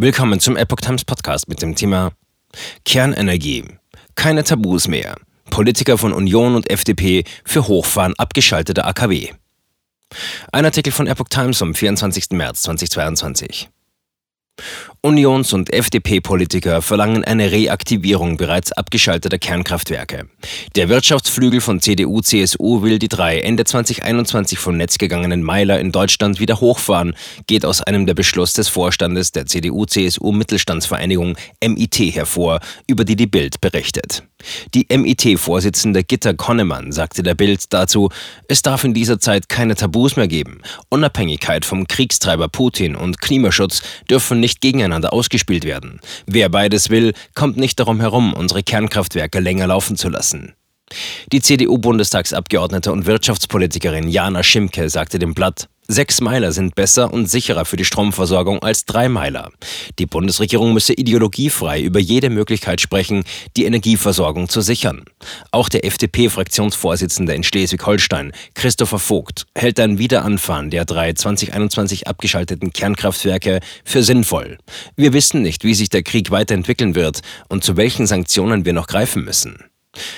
Willkommen zum Epoch Times Podcast mit dem Thema Kernenergie. Keine Tabus mehr. Politiker von Union und FDP für Hochfahren abgeschalteter AKW. Ein Artikel von Epoch Times vom 24. März 2022. Unions- und FDP-Politiker verlangen eine Reaktivierung bereits abgeschalteter Kernkraftwerke. Der Wirtschaftsflügel von CDU-CSU will die drei Ende 2021 vom Netz gegangenen Meiler in Deutschland wieder hochfahren, geht aus einem der Beschluss des Vorstandes der CDU-CSU-Mittelstandsvereinigung MIT hervor, über die die Bild berichtet. Die MIT-Vorsitzende Gitta Konnemann sagte der Bild dazu, es darf in dieser Zeit keine Tabus mehr geben. Unabhängigkeit vom Kriegstreiber Putin und Klimaschutz dürfen nicht gegeneinander ausgespielt werden. Wer beides will, kommt nicht darum herum, unsere Kernkraftwerke länger laufen zu lassen. Die CDU-Bundestagsabgeordnete und Wirtschaftspolitikerin Jana Schimke sagte dem Blatt, Sechs Meiler sind besser und sicherer für die Stromversorgung als drei Meiler. Die Bundesregierung müsse ideologiefrei über jede Möglichkeit sprechen, die Energieversorgung zu sichern. Auch der FDP-Fraktionsvorsitzende in Schleswig-Holstein, Christopher Vogt, hält ein Wiederanfahren der drei 2021 abgeschalteten Kernkraftwerke für sinnvoll. Wir wissen nicht, wie sich der Krieg weiterentwickeln wird und zu welchen Sanktionen wir noch greifen müssen.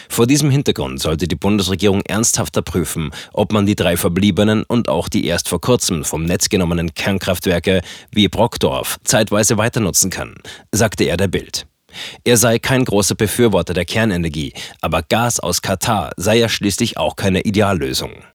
Vor diesem Hintergrund sollte die Bundesregierung ernsthafter prüfen, ob man die drei verbliebenen und auch die erst vor kurzem vom Netz genommenen Kernkraftwerke wie Brockdorf zeitweise weiter nutzen kann, sagte er der Bild. Er sei kein großer Befürworter der Kernenergie, aber Gas aus Katar sei ja schließlich auch keine Ideallösung.